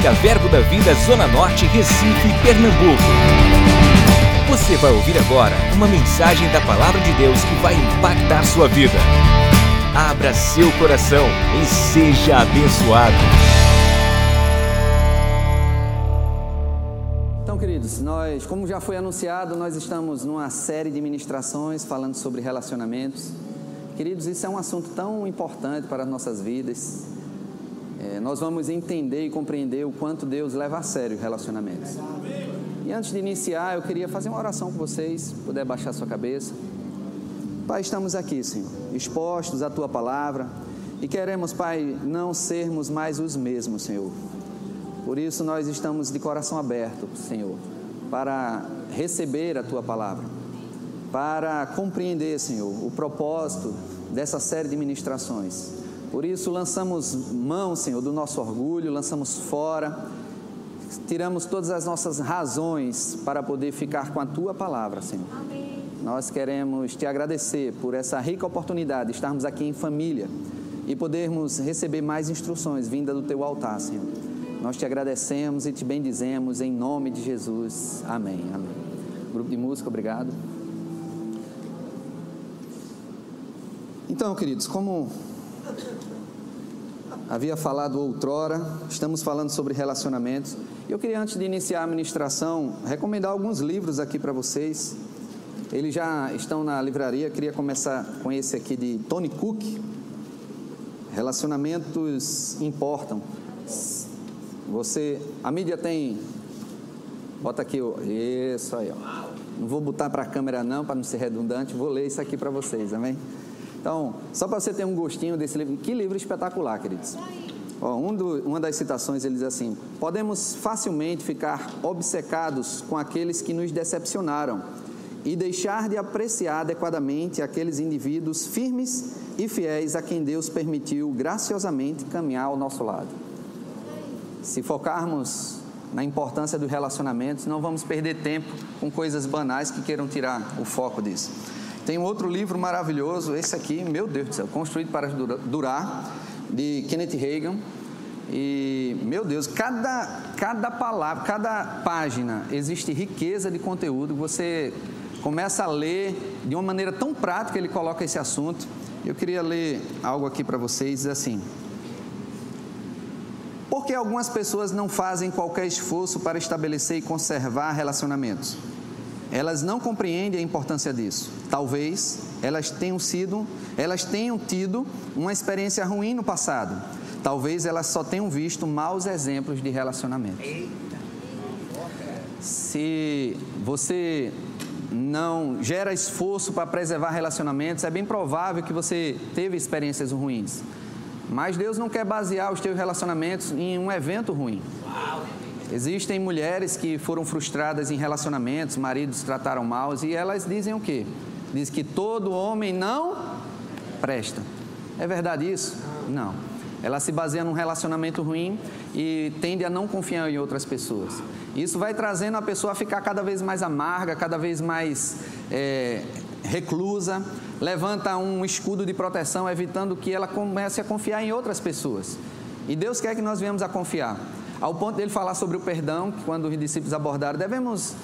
Música Verbo da Vida Zona Norte, Recife, Pernambuco. Você vai ouvir agora uma mensagem da Palavra de Deus que vai impactar sua vida. Abra seu coração e seja abençoado. Então, queridos, nós, como já foi anunciado, nós estamos numa série de ministrações falando sobre relacionamentos. Queridos, isso é um assunto tão importante para as nossas vidas. É, nós vamos entender e compreender o quanto Deus leva a sério relacionamentos. E antes de iniciar, eu queria fazer uma oração com vocês, puder baixar sua cabeça. Pai, estamos aqui, Senhor, expostos à tua palavra e queremos, Pai, não sermos mais os mesmos, Senhor. Por isso nós estamos de coração aberto, Senhor, para receber a tua palavra, para compreender, Senhor, o propósito dessa série de ministrações. Por isso, lançamos mão, Senhor, do nosso orgulho, lançamos fora, tiramos todas as nossas razões para poder ficar com a tua palavra, Senhor. Amém. Nós queremos te agradecer por essa rica oportunidade de estarmos aqui em família e podermos receber mais instruções vinda do teu altar, Senhor. Nós te agradecemos e te bendizemos em nome de Jesus. Amém. Amém. Grupo de música, obrigado. Então, queridos, como havia falado outrora, estamos falando sobre relacionamentos. Eu queria, antes de iniciar a ministração, recomendar alguns livros aqui para vocês. Eles já estão na livraria. Queria começar com esse aqui de Tony Cook. Relacionamentos importam. Você, a mídia tem. Bota aqui, isso aí, ó. Não vou botar para a câmera não, para não ser redundante. Vou ler isso aqui para vocês, amém? Então, só para você ter um gostinho desse livro, que livro espetacular, queridos. Ó, um do, uma das citações ele diz assim: Podemos facilmente ficar obcecados com aqueles que nos decepcionaram e deixar de apreciar adequadamente aqueles indivíduos firmes e fiéis a quem Deus permitiu graciosamente caminhar ao nosso lado. Se focarmos na importância dos relacionamentos, não vamos perder tempo com coisas banais que queiram tirar o foco disso. Tem um outro livro maravilhoso, esse aqui, meu Deus do céu, Construído para Durar, de Kenneth Reagan. E, meu Deus, cada, cada palavra, cada página existe riqueza de conteúdo. Você começa a ler de uma maneira tão prática, ele coloca esse assunto. Eu queria ler algo aqui para vocês, assim. Por que algumas pessoas não fazem qualquer esforço para estabelecer e conservar relacionamentos? Elas não compreendem a importância disso. Talvez elas tenham sido, elas tenham tido uma experiência ruim no passado. Talvez elas só tenham visto maus exemplos de relacionamento. Se você não gera esforço para preservar relacionamentos, é bem provável que você teve experiências ruins. Mas Deus não quer basear os teus relacionamentos em um evento ruim. Existem mulheres que foram frustradas em relacionamentos, maridos trataram mal e elas dizem o quê? Diz que todo homem não presta. É verdade isso? Não. Ela se baseia num relacionamento ruim e tende a não confiar em outras pessoas. Isso vai trazendo a pessoa a ficar cada vez mais amarga, cada vez mais é, reclusa, levanta um escudo de proteção, evitando que ela comece a confiar em outras pessoas. E Deus quer que nós venhamos a confiar. Ao ponto dele falar sobre o perdão, quando os discípulos abordaram, devemos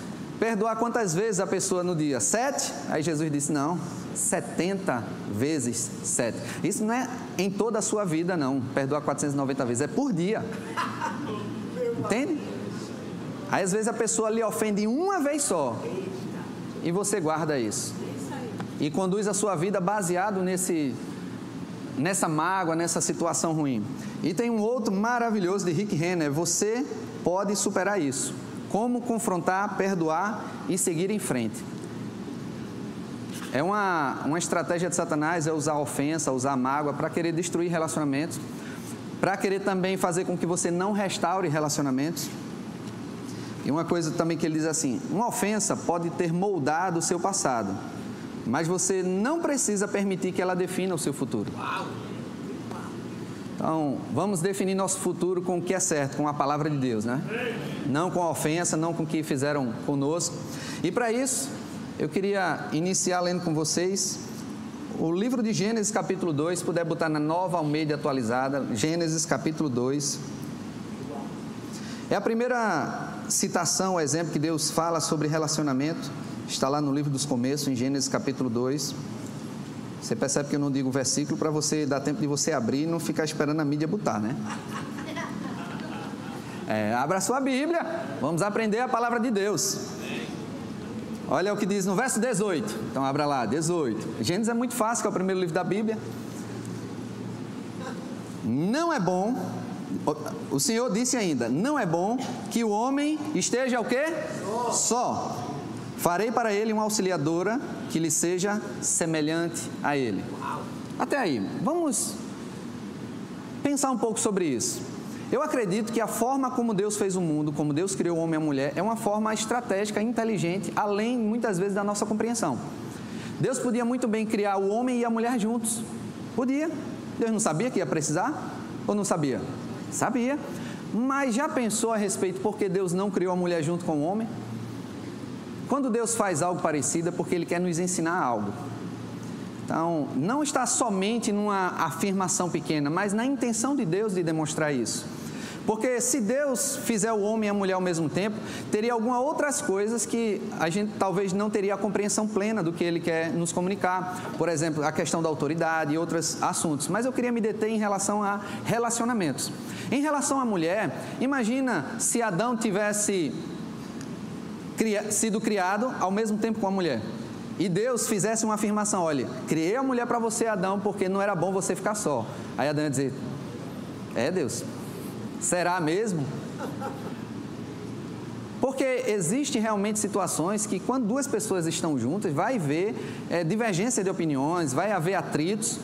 perdoar quantas vezes a pessoa no dia? Sete? Aí Jesus disse: não, setenta vezes sete. Isso não é em toda a sua vida, não. Perdoar 490 vezes, é por dia. Entende? Aí às vezes a pessoa lhe ofende uma vez só. E você guarda isso. E conduz a sua vida baseado nesse nessa mágoa, nessa situação ruim. E tem um outro maravilhoso de Rick Renner: você pode superar isso. Como confrontar, perdoar e seguir em frente. É uma, uma estratégia de Satanás é usar ofensa, usar mágoa para querer destruir relacionamentos, para querer também fazer com que você não restaure relacionamentos. E uma coisa também que ele diz assim: uma ofensa pode ter moldado o seu passado, mas você não precisa permitir que ela defina o seu futuro. Então, vamos definir nosso futuro com o que é certo, com a palavra de Deus, né? Não com a ofensa, não com o que fizeram conosco. E para isso, eu queria iniciar lendo com vocês o livro de Gênesis, capítulo 2, se puder botar na nova Almeida atualizada, Gênesis, capítulo 2. É a primeira citação, o exemplo que Deus fala sobre relacionamento, está lá no livro dos começos, em Gênesis capítulo 2. Você percebe que eu não digo versículo para você dar tempo de você abrir e não ficar esperando a mídia botar, né? É, abra sua Bíblia, vamos aprender a palavra de Deus. Olha o que diz no verso 18. Então abra lá, 18. Gênesis é muito fácil, que é o primeiro livro da Bíblia. Não é bom, o Senhor disse ainda: Não é bom que o homem esteja o quê? Só. Farei para ele uma auxiliadora que lhe seja semelhante a ele. Até aí, vamos pensar um pouco sobre isso. Eu acredito que a forma como Deus fez o mundo, como Deus criou o homem e a mulher, é uma forma estratégica, inteligente, além muitas vezes da nossa compreensão. Deus podia muito bem criar o homem e a mulher juntos. Podia. Deus não sabia que ia precisar? Ou não sabia? Sabia. Mas já pensou a respeito por que Deus não criou a mulher junto com o homem? Quando Deus faz algo parecido é porque Ele quer nos ensinar algo. Então, não está somente numa afirmação pequena, mas na intenção de Deus de demonstrar isso. Porque se Deus fizer o homem e a mulher ao mesmo tempo, teria algumas outras coisas que a gente talvez não teria a compreensão plena do que ele quer nos comunicar. Por exemplo, a questão da autoridade e outros assuntos. Mas eu queria me deter em relação a relacionamentos. Em relação à mulher, imagina se Adão tivesse sido criado ao mesmo tempo com a mulher. E Deus fizesse uma afirmação: olha, criei a mulher para você, Adão, porque não era bom você ficar só. Aí Adão ia dizer: é Deus, Será mesmo? Porque existem realmente situações que, quando duas pessoas estão juntas, vai haver é, divergência de opiniões, vai haver atritos,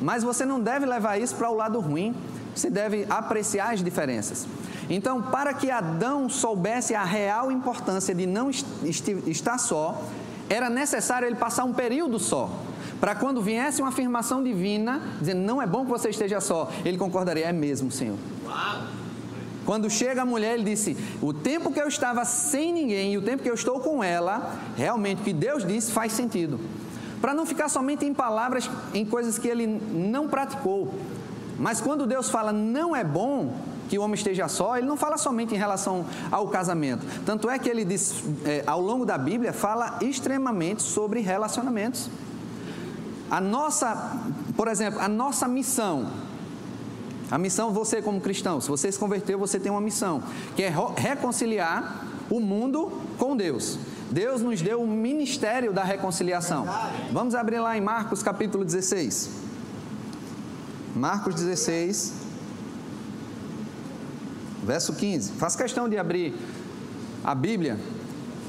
mas você não deve levar isso para o lado ruim, você deve apreciar as diferenças. Então, para que Adão soubesse a real importância de não estar só, era necessário ele passar um período só. Para quando viesse uma afirmação divina, dizendo, não é bom que você esteja só, ele concordaria, é mesmo, Senhor. Quando chega a mulher, ele disse: O tempo que eu estava sem ninguém e o tempo que eu estou com ela, realmente o que Deus disse faz sentido. Para não ficar somente em palavras, em coisas que ele não praticou. Mas quando Deus fala não é bom que o homem esteja só, ele não fala somente em relação ao casamento. Tanto é que ele diz, é, ao longo da Bíblia, fala extremamente sobre relacionamentos. A nossa, por exemplo, a nossa missão a missão, você como cristão, se você se converteu, você tem uma missão, que é reconciliar o mundo com Deus. Deus nos deu o ministério da reconciliação. Vamos abrir lá em Marcos capítulo 16. Marcos 16, verso 15. Faz questão de abrir a Bíblia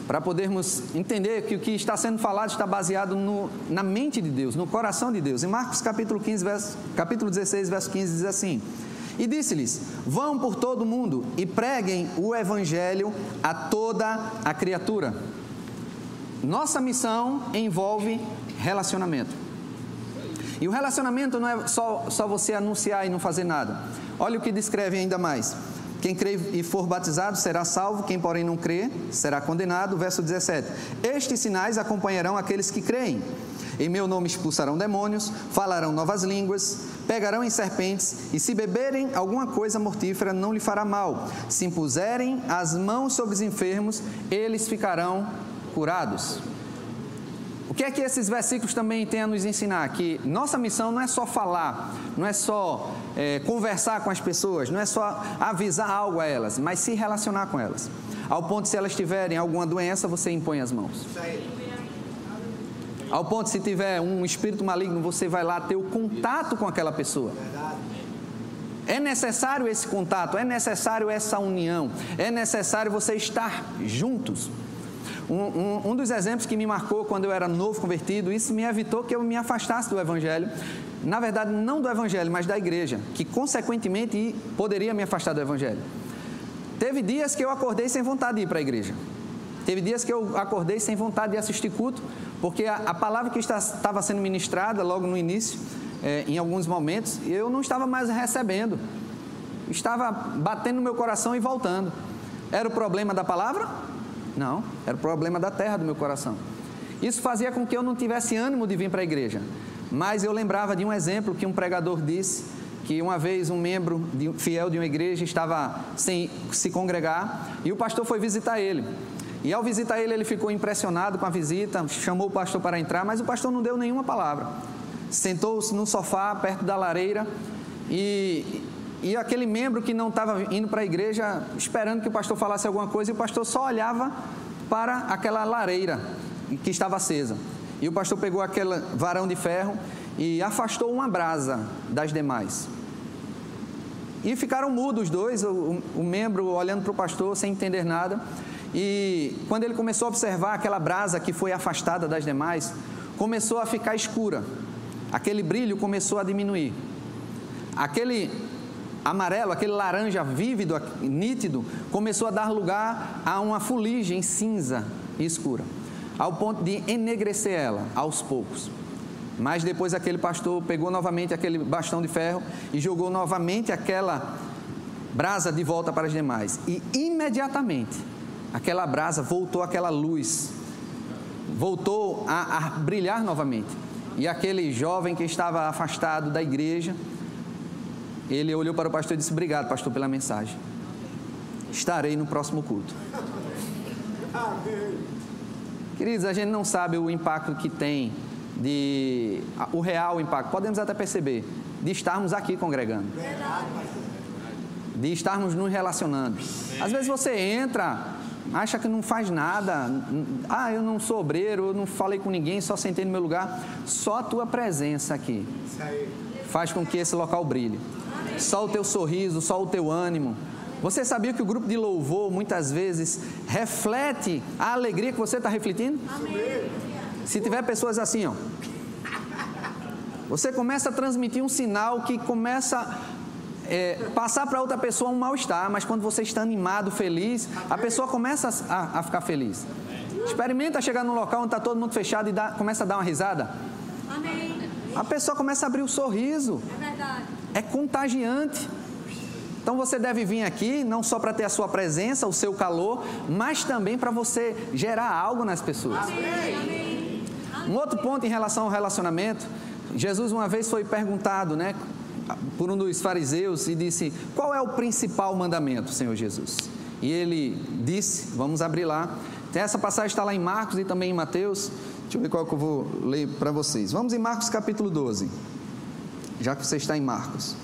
para podermos entender que o que está sendo falado está baseado no, na mente de Deus, no coração de Deus. Em Marcos capítulo, 15, verso, capítulo 16, verso 15 diz assim: E disse-lhes: Vão por todo o mundo e preguem o evangelho a toda a criatura. Nossa missão envolve relacionamento. E o relacionamento não é só, só você anunciar e não fazer nada. Olha o que descreve ainda mais. Quem crê e for batizado será salvo, quem, porém, não crê será condenado. Verso 17: Estes sinais acompanharão aqueles que creem. Em meu nome expulsarão demônios, falarão novas línguas, pegarão em serpentes, e se beberem alguma coisa mortífera, não lhe fará mal. Se impuserem as mãos sobre os enfermos, eles ficarão curados. O que é que esses versículos também têm a nos ensinar? Que nossa missão não é só falar, não é só é, conversar com as pessoas, não é só avisar algo a elas, mas se relacionar com elas. Ao ponto de se elas tiverem alguma doença, você impõe as mãos. Ao ponto de se tiver um espírito maligno, você vai lá ter o contato com aquela pessoa. É necessário esse contato, é necessário essa união, é necessário você estar juntos. Um, um, um, dos exemplos que me marcou quando eu era novo convertido, isso me evitou que eu me afastasse do Evangelho. Na verdade, não do Evangelho, mas da igreja, que consequentemente poderia me afastar do Evangelho. Teve dias que eu acordei sem vontade de ir para a igreja. Teve dias que eu acordei sem vontade de assistir culto, porque a, a palavra que estava sendo ministrada logo no início, é, em alguns momentos, eu não estava mais recebendo. Estava batendo no meu coração e voltando. Era o problema da palavra? Não, era o problema da terra do meu coração. Isso fazia com que eu não tivesse ânimo de vir para a igreja. Mas eu lembrava de um exemplo que um pregador disse, que uma vez um membro de, fiel de uma igreja estava sem se congregar e o pastor foi visitar ele. E ao visitar ele, ele ficou impressionado com a visita, chamou o pastor para entrar, mas o pastor não deu nenhuma palavra. Sentou-se no sofá perto da lareira e, e aquele membro que não estava indo para a igreja esperando que o pastor falasse alguma coisa, e o pastor só olhava para aquela lareira que estava acesa. E o pastor pegou aquele varão de ferro e afastou uma brasa das demais. E ficaram mudos os dois, o, o membro olhando para o pastor sem entender nada. E quando ele começou a observar aquela brasa que foi afastada das demais, começou a ficar escura. Aquele brilho começou a diminuir. Aquele amarelo, aquele laranja vívido, nítido, começou a dar lugar a uma fuligem cinza e escura, ao ponto de enegrecer ela aos poucos. Mas depois aquele pastor pegou novamente aquele bastão de ferro e jogou novamente aquela brasa de volta para as demais. E imediatamente aquela brasa voltou aquela luz, voltou a, a brilhar novamente. E aquele jovem que estava afastado da igreja, ele olhou para o pastor e disse: Obrigado, pastor, pela mensagem. Estarei no próximo culto. Queridos, a gente não sabe o impacto que tem de o real impacto, podemos até perceber, de estarmos aqui congregando. De estarmos nos relacionando. Às vezes você entra, acha que não faz nada. Ah, eu não sou obreiro, eu não falei com ninguém, só sentei no meu lugar. Só a tua presença aqui faz com que esse local brilhe. Só o teu sorriso, só o teu ânimo. Você sabia que o grupo de louvor muitas vezes reflete a alegria que você está refletindo? Amém. Se tiver pessoas assim, ó, você começa a transmitir um sinal que começa a é, passar para outra pessoa um mal-estar, mas quando você está animado, feliz, a pessoa começa a, a ficar feliz. Experimenta chegar num local onde está todo mundo fechado e dá, começa a dar uma risada. Amém. A pessoa começa a abrir o um sorriso. É verdade. É contagiante. Então você deve vir aqui não só para ter a sua presença, o seu calor, mas também para você gerar algo nas pessoas. Um outro ponto em relação ao relacionamento, Jesus uma vez foi perguntado, né, por um dos fariseus e disse: "Qual é o principal mandamento, Senhor Jesus?" E ele disse, vamos abrir lá. Essa passagem está lá em Marcos e também em Mateus. Deixa eu ver qual que eu vou ler para vocês. Vamos em Marcos capítulo 12. Já que você está em Marcos.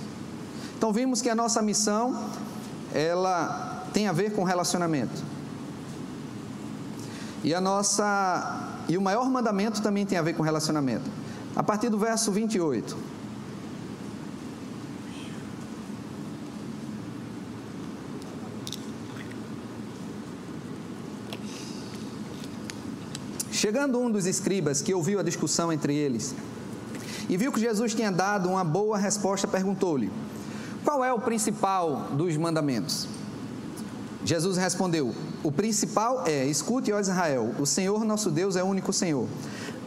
Então vimos que a nossa missão ela tem a ver com relacionamento. E a nossa e o maior mandamento também tem a ver com relacionamento. A partir do verso 28. Chegando um dos escribas que ouviu a discussão entre eles e viu que Jesus tinha dado uma boa resposta, perguntou-lhe: Qual é o principal dos mandamentos? Jesus respondeu: O principal é: escute, ó Israel, o Senhor nosso Deus é o único Senhor.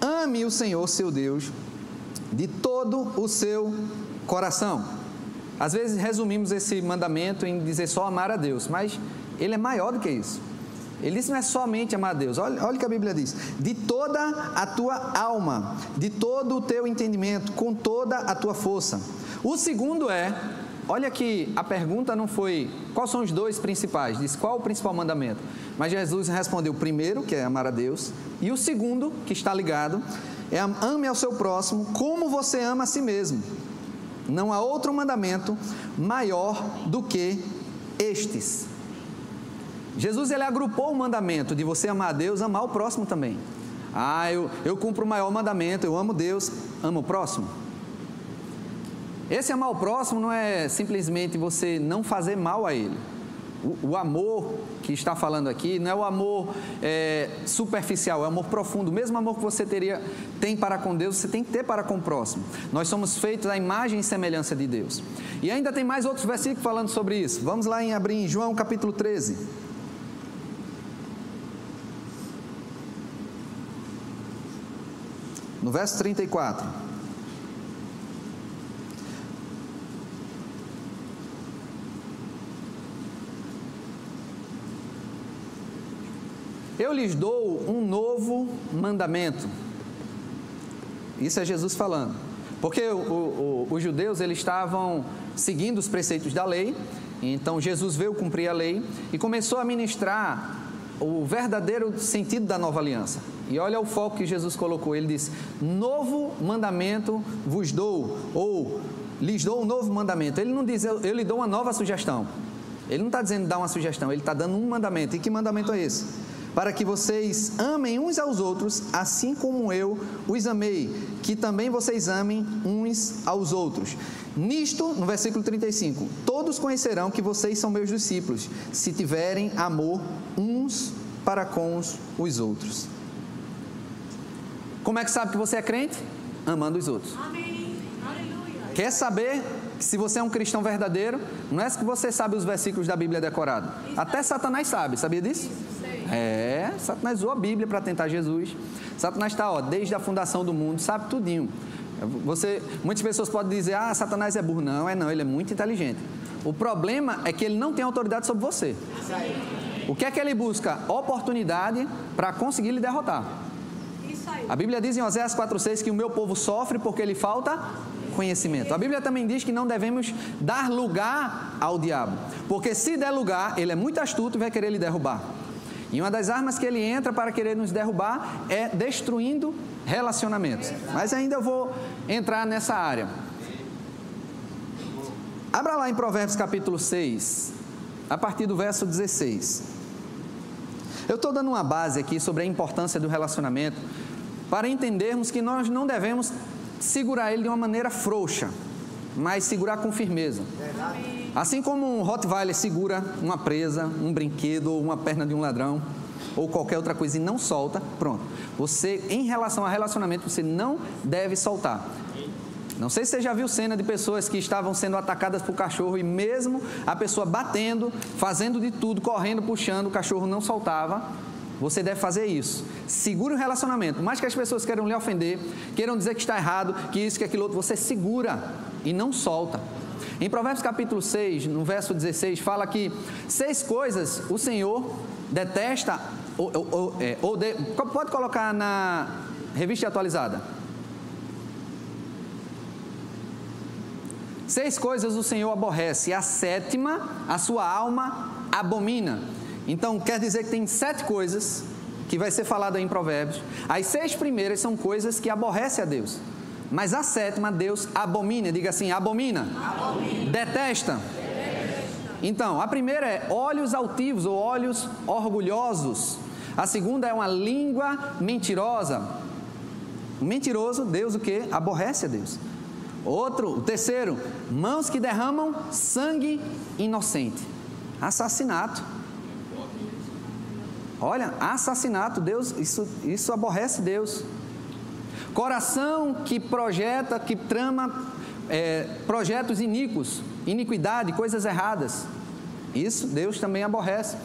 Ame o Senhor, seu Deus, de todo o seu coração. Às vezes resumimos esse mandamento em dizer só amar a Deus, mas ele é maior do que isso. Ele disse não é somente amar a Deus, olha, olha o que a Bíblia diz: de toda a tua alma, de todo o teu entendimento, com toda a tua força. O segundo é Olha que a pergunta não foi quais são os dois principais, diz qual o principal mandamento. Mas Jesus respondeu o primeiro, que é amar a Deus, e o segundo, que está ligado, é ame ao seu próximo como você ama a si mesmo. Não há outro mandamento maior do que estes. Jesus ele agrupou o mandamento de você amar a Deus, amar o próximo também. Ah, eu, eu cumpro o maior mandamento, eu amo Deus, amo o próximo. Esse amar o próximo não é simplesmente você não fazer mal a ele. O, o amor que está falando aqui não é o amor é, superficial, é o amor profundo. O mesmo amor que você teria, tem para com Deus, você tem que ter para com o próximo. Nós somos feitos à imagem e semelhança de Deus. E ainda tem mais outros versículos falando sobre isso. Vamos lá em abrir em João capítulo 13. No verso 34. Eu lhes dou um novo mandamento. Isso é Jesus falando. Porque o, o, os judeus eles estavam seguindo os preceitos da lei, então Jesus veio cumprir a lei e começou a ministrar o verdadeiro sentido da nova aliança. E olha o foco que Jesus colocou. Ele disse: Novo mandamento vos dou, ou lhes dou um novo mandamento. Ele não diz, eu, eu lhe dou uma nova sugestão. Ele não está dizendo dar uma sugestão, ele está dando um mandamento. E que mandamento é esse? Para que vocês amem uns aos outros, assim como eu os amei, que também vocês amem uns aos outros. Nisto, no versículo 35, todos conhecerão que vocês são meus discípulos, se tiverem amor uns para com os outros. Como é que sabe que você é crente? Amando os outros. Amém. Aleluia. Quer saber se você é um cristão verdadeiro? Não é que você sabe os versículos da Bíblia decorado. Até Satanás sabe, sabia disso? É, Satanás usou a Bíblia para tentar Jesus. Satanás está, ó, desde a fundação do mundo, sabe tudinho. Você, muitas pessoas podem dizer, ah, Satanás é burro. Não, é não, ele é muito inteligente. O problema é que ele não tem autoridade sobre você. O que é que ele busca? Oportunidade para conseguir lhe derrotar. A Bíblia diz em Oséias 4,6 que o meu povo sofre porque lhe falta conhecimento. A Bíblia também diz que não devemos dar lugar ao diabo, porque se der lugar, ele é muito astuto e vai querer lhe derrubar. E uma das armas que ele entra para querer nos derrubar é destruindo relacionamentos. Mas ainda eu vou entrar nessa área. Abra lá em Provérbios capítulo 6, a partir do verso 16. Eu estou dando uma base aqui sobre a importância do relacionamento para entendermos que nós não devemos segurar ele de uma maneira frouxa, mas segurar com firmeza. Assim como um Rottweiler segura uma presa, um brinquedo ou uma perna de um ladrão ou qualquer outra coisa e não solta, pronto. Você, em relação a relacionamento, você não deve soltar. Não sei se você já viu cena de pessoas que estavam sendo atacadas por cachorro e mesmo a pessoa batendo, fazendo de tudo, correndo, puxando, o cachorro não soltava. Você deve fazer isso. Segura o relacionamento. Mais que as pessoas queiram lhe ofender, queiram dizer que está errado, que isso, que aquilo outro, você segura e não solta. Em Provérbios capítulo 6, no verso 16, fala que seis coisas o Senhor detesta, ou, ou, é, ou de, pode colocar na revista atualizada. Seis coisas o Senhor aborrece, a sétima, a sua alma abomina. Então, quer dizer que tem sete coisas que vai ser falada em Provérbios. As seis primeiras são coisas que aborrece a Deus. Mas a sétima, Deus abomina. Diga assim: abomina. abomina. Detesta. Detesta. Então, a primeira é olhos altivos ou olhos orgulhosos. A segunda é uma língua mentirosa. O mentiroso, Deus o que? Aborrece a Deus. Outro, o terceiro, mãos que derramam sangue inocente. Assassinato. Olha, assassinato, Deus, isso, isso aborrece Deus. Coração que projeta, que trama é, projetos iníquos, iniquidade, coisas erradas. Isso Deus também aborrece.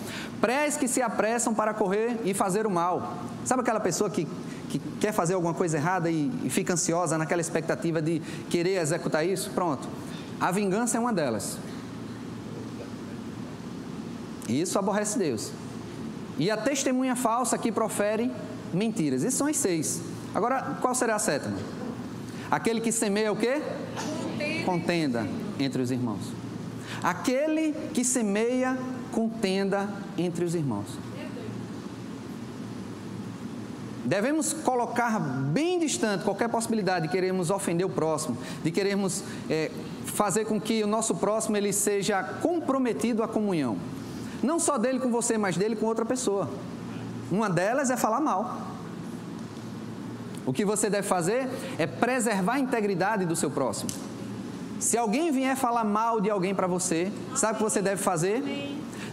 Prés que se apressam para correr e fazer o mal. Sabe aquela pessoa que, que quer fazer alguma coisa errada e, e fica ansiosa naquela expectativa de querer executar isso? Pronto. A vingança é uma delas. Isso aborrece Deus. E a testemunha falsa que profere mentiras. Esses são os seis. Agora, qual será a sétima? Aquele que semeia o quê? Contenda entre os irmãos. Aquele que semeia contenda entre os irmãos. Devemos colocar bem distante qualquer possibilidade de querermos ofender o próximo, de querermos é, fazer com que o nosso próximo ele seja comprometido à comunhão. Não só dele com você, mas dele com outra pessoa. Uma delas é falar mal. O que você deve fazer é preservar a integridade do seu próximo. Se alguém vier falar mal de alguém para você, sabe o que você deve fazer?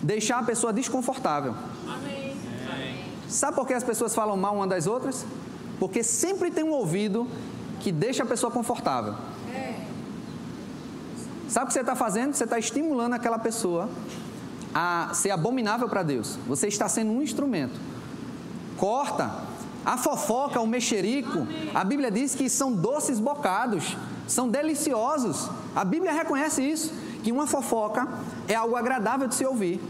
Deixar a pessoa desconfortável. Sabe por que as pessoas falam mal uma das outras? Porque sempre tem um ouvido que deixa a pessoa confortável. Sabe o que você está fazendo? Você está estimulando aquela pessoa a ser abominável para Deus. Você está sendo um instrumento. Corta. A fofoca, o mexerico, a Bíblia diz que são doces bocados, são deliciosos. A Bíblia reconhece isso, que uma fofoca é algo agradável de se ouvir.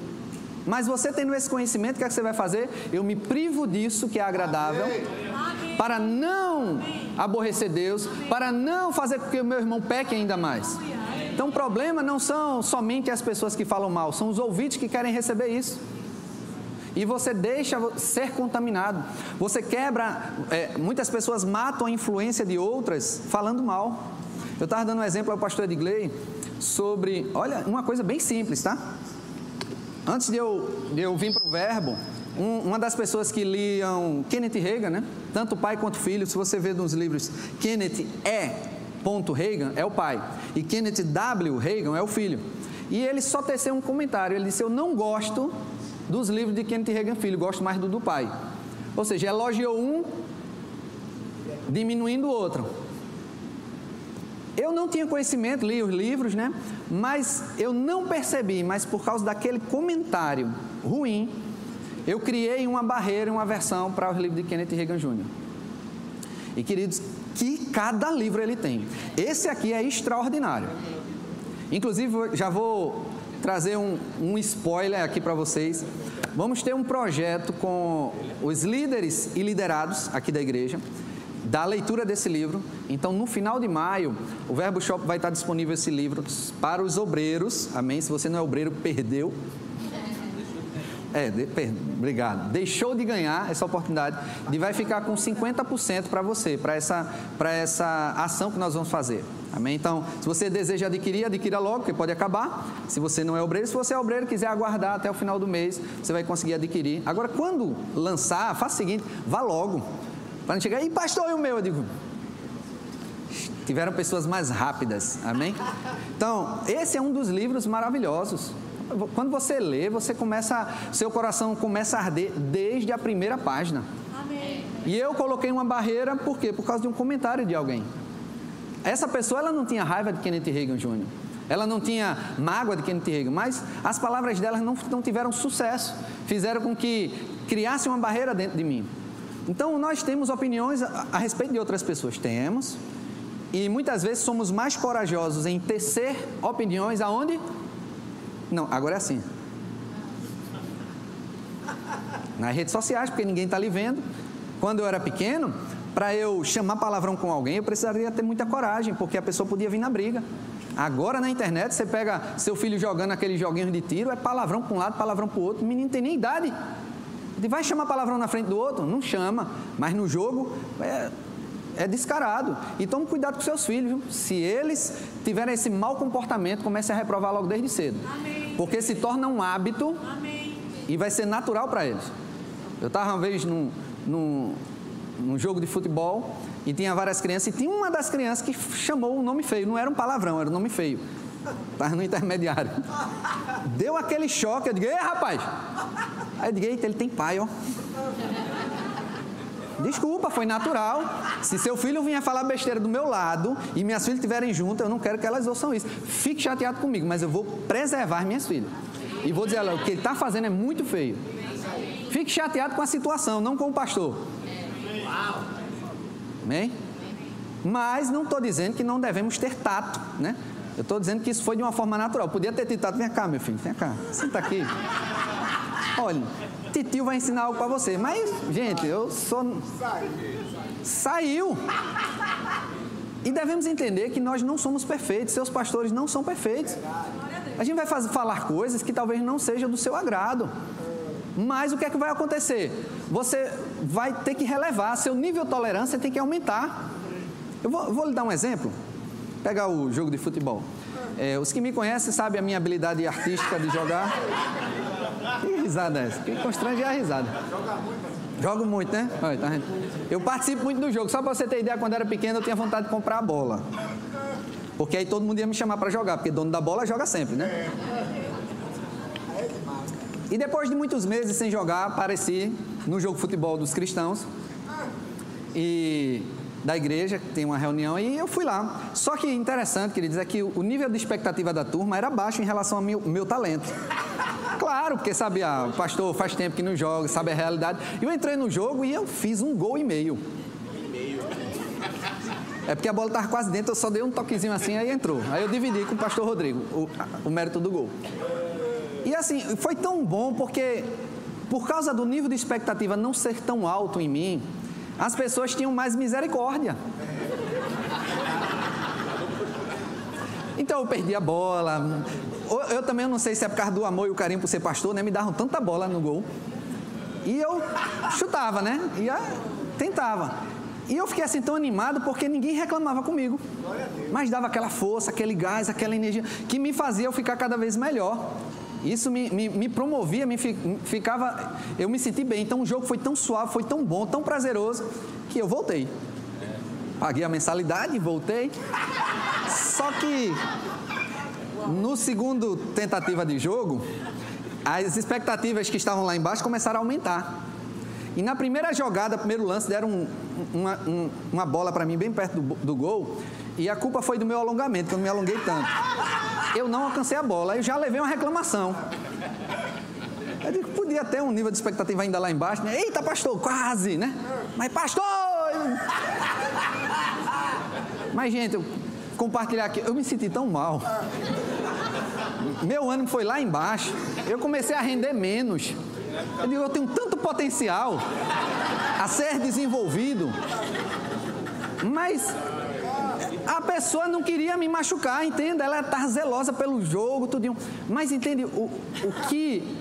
Mas você tendo esse conhecimento, o que, é que você vai fazer? Eu me privo disso que é agradável para não aborrecer Deus, para não fazer com que o meu irmão peque ainda mais. Então, o problema não são somente as pessoas que falam mal, são os ouvintes que querem receber isso. E você deixa ser contaminado. Você quebra. É, muitas pessoas matam a influência de outras falando mal. Eu estava dando um exemplo ao pastor Edgley sobre. Olha, uma coisa bem simples, tá? Antes de eu, de eu vir para o verbo, um, uma das pessoas que liam Kenneth Reagan, né? Tanto pai quanto filho, se você vê nos livros, Kenneth é ponto Reagan é o pai e Kenneth W. Reagan é o filho. E ele só teceu um comentário, ele disse, eu não gosto dos livros de Kenneth Reagan filho, gosto mais do do pai. Ou seja, elogiou um, diminuindo o outro. Eu não tinha conhecimento, li os livros, né? Mas eu não percebi, mas por causa daquele comentário ruim, eu criei uma barreira, uma versão para os livros de Kenneth Reagan Jr. E queridos, que cada livro ele tem. Esse aqui é extraordinário. Inclusive, já vou trazer um, um spoiler aqui para vocês. Vamos ter um projeto com os líderes e liderados aqui da igreja, da leitura desse livro. Então, no final de maio, o Verbo Shop vai estar disponível esse livro para os obreiros. Amém? Se você não é obreiro, perdeu. É, de, per, obrigado. Deixou de ganhar essa oportunidade de vai ficar com 50% para você, para essa, essa ação que nós vamos fazer. Amém? Então, se você deseja adquirir, adquira logo, porque pode acabar. Se você não é obreiro, se você é obreiro quiser aguardar até o final do mês, você vai conseguir adquirir. Agora, quando lançar, faça o seguinte: vá logo. Para não chegar, e pastor, e o meu? Eu digo, tiveram pessoas mais rápidas. Amém? Então, esse é um dos livros maravilhosos. Quando você lê, você começa, seu coração começa a arder desde a primeira página. Amém. E eu coloquei uma barreira, por quê? Por causa de um comentário de alguém. Essa pessoa ela não tinha raiva de Kenneth Reagan Jr. Ela não tinha mágoa de Kenneth Reagan, mas as palavras dela não, não tiveram sucesso. Fizeram com que criasse uma barreira dentro de mim. Então nós temos opiniões a, respeito de outras pessoas. Temos. E muitas vezes somos mais corajosos em tecer opiniões aonde? Não, agora é assim. Nas redes sociais, porque ninguém está ali vendo. Quando eu era pequeno, para eu chamar palavrão com alguém, eu precisaria ter muita coragem, porque a pessoa podia vir na briga. Agora na internet, você pega seu filho jogando aqueles joguinhos de tiro, é palavrão para um lado, palavrão para o outro, o menino tem nem idade. Vai chamar palavrão na frente do outro? Não chama. Mas no jogo é, é descarado. E tome cuidado com seus filhos. Viu? Se eles tiverem esse mau comportamento, comece a reprovar logo desde cedo. Amém. Porque se torna um hábito Amém. e vai ser natural para eles. Eu estava uma vez num, num, num jogo de futebol e tinha várias crianças e tinha uma das crianças que chamou um nome feio, não era um palavrão, era um nome feio. Estava no intermediário. Deu aquele choque, eu digo, ei rapaz! Aí eu digo, eita, ele tem pai, ó. Desculpa, foi natural. Se seu filho vinha falar besteira do meu lado e minhas filhas estiverem juntas, eu não quero que elas ouçam isso. Fique chateado comigo, mas eu vou preservar minhas filhas. E vou dizer a ela, o que ele está fazendo é muito feio. Fique chateado com a situação, não com o pastor. Amém? Mas não estou dizendo que não devemos ter tato, né? Eu estou dizendo que isso foi de uma forma natural. Podia ter tido tato. Vem cá, meu filho, vem cá. Senta aqui. Olha, titio vai ensinar algo para você. Mas, gente, eu sou. Saiu. E devemos entender que nós não somos perfeitos, seus pastores não são perfeitos. A gente vai fazer, falar coisas que talvez não sejam do seu agrado. Mas o que é que vai acontecer? Você vai ter que relevar, seu nível de tolerância tem que aumentar. Eu vou, vou lhe dar um exemplo. Pegar o jogo de futebol. É, os que me conhecem sabem a minha habilidade artística de jogar. Que risada é essa? Que constrange é a risada. Jogo muito, né? Tá eu participo muito do jogo. Só para você ter ideia, quando era pequeno eu tinha vontade de comprar a bola. Porque aí todo mundo ia me chamar para jogar, porque dono da bola joga sempre, né? E depois de muitos meses sem jogar, apareci no jogo de futebol dos cristãos e da igreja, tem uma reunião, e eu fui lá. Só que interessante, queridos, é que o nível de expectativa da turma era baixo em relação ao meu, meu talento. Claro, porque sabe, ah, o pastor faz tempo que não joga, sabe a realidade. Eu entrei no jogo e eu fiz um gol e meio. É porque a bola estava quase dentro, eu só dei um toquezinho assim, aí entrou. Aí eu dividi com o pastor Rodrigo o, o mérito do gol. E assim, foi tão bom porque, por causa do nível de expectativa não ser tão alto em mim, as pessoas tinham mais misericórdia. Então eu perdi a bola. Eu também não sei se é por causa do amor e o carinho por ser pastor, né? Me davam tanta bola no gol. E eu chutava, né? Ia, tentava. E eu fiquei assim tão animado porque ninguém reclamava comigo. Mas dava aquela força, aquele gás, aquela energia que me fazia eu ficar cada vez melhor. Isso me, me, me promovia, me ficava, eu me senti bem. Então o jogo foi tão suave, foi tão bom, tão prazeroso que eu voltei. Paguei a mensalidade, voltei. Só que no segundo tentativa de jogo, as expectativas que estavam lá embaixo começaram a aumentar. E na primeira jogada, primeiro lance, deram um, uma, um, uma bola para mim bem perto do, do, gol. E a culpa foi do meu alongamento, que eu não me alonguei tanto. Eu não alcancei a bola, eu já levei uma reclamação. Eu digo, podia ter um nível de expectativa ainda lá embaixo, né? Eita, pastor, quase, né? Mas, pastor! Mas, gente, eu compartilhar aqui, eu me senti tão mal. Meu ânimo foi lá embaixo. Eu comecei a render menos. Eu digo, eu tenho tanto potencial a ser desenvolvido. Mas a pessoa não queria me machucar, entende? Ela estava zelosa pelo jogo, tudo. Mas entende o, o que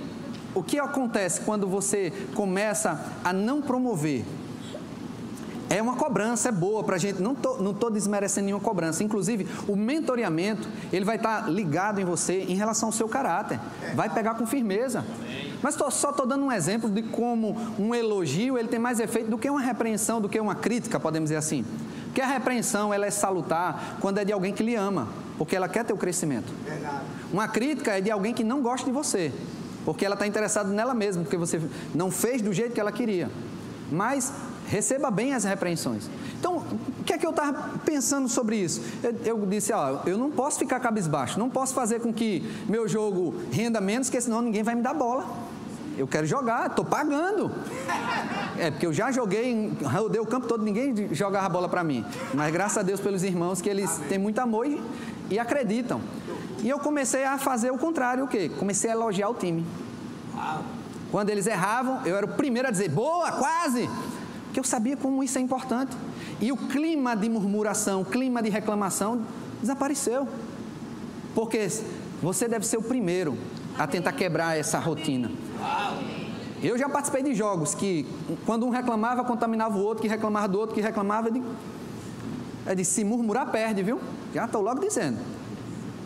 o que acontece quando você começa a não promover é uma cobrança, é boa para a gente. Não estou não tô desmerecendo nenhuma cobrança. Inclusive, o mentoreamento, ele vai estar tá ligado em você em relação ao seu caráter. Vai pegar com firmeza. Mas tô, só estou dando um exemplo de como um elogio ele tem mais efeito do que uma repreensão, do que uma crítica, podemos dizer assim. Porque a repreensão ela é salutar quando é de alguém que lhe ama, porque ela quer ter o crescimento. Uma crítica é de alguém que não gosta de você, porque ela está interessada nela mesma, porque você não fez do jeito que ela queria. Mas receba bem as repreensões. Então, o que é que eu estava pensando sobre isso? Eu, eu, disse, ó, eu não posso ficar cabisbaixo, não posso fazer com que meu jogo renda menos, porque senão ninguém vai me dar bola. Eu quero jogar, estou pagando. É, porque eu já joguei, rodei o campo todo, ninguém jogava a bola para mim. Mas graças a Deus pelos irmãos que eles têm muito amor e, e acreditam. E eu comecei a fazer o contrário, o quê? Comecei a elogiar o time. Quando eles erravam, eu era o primeiro a dizer, boa, quase que eu sabia como isso é importante. E o clima de murmuração, o clima de reclamação desapareceu. Porque você deve ser o primeiro a tentar quebrar essa rotina. Eu já participei de jogos que, quando um reclamava, contaminava o outro, que reclamava do outro, que reclamava. De... É de se murmurar, perde, viu? Já estou logo dizendo.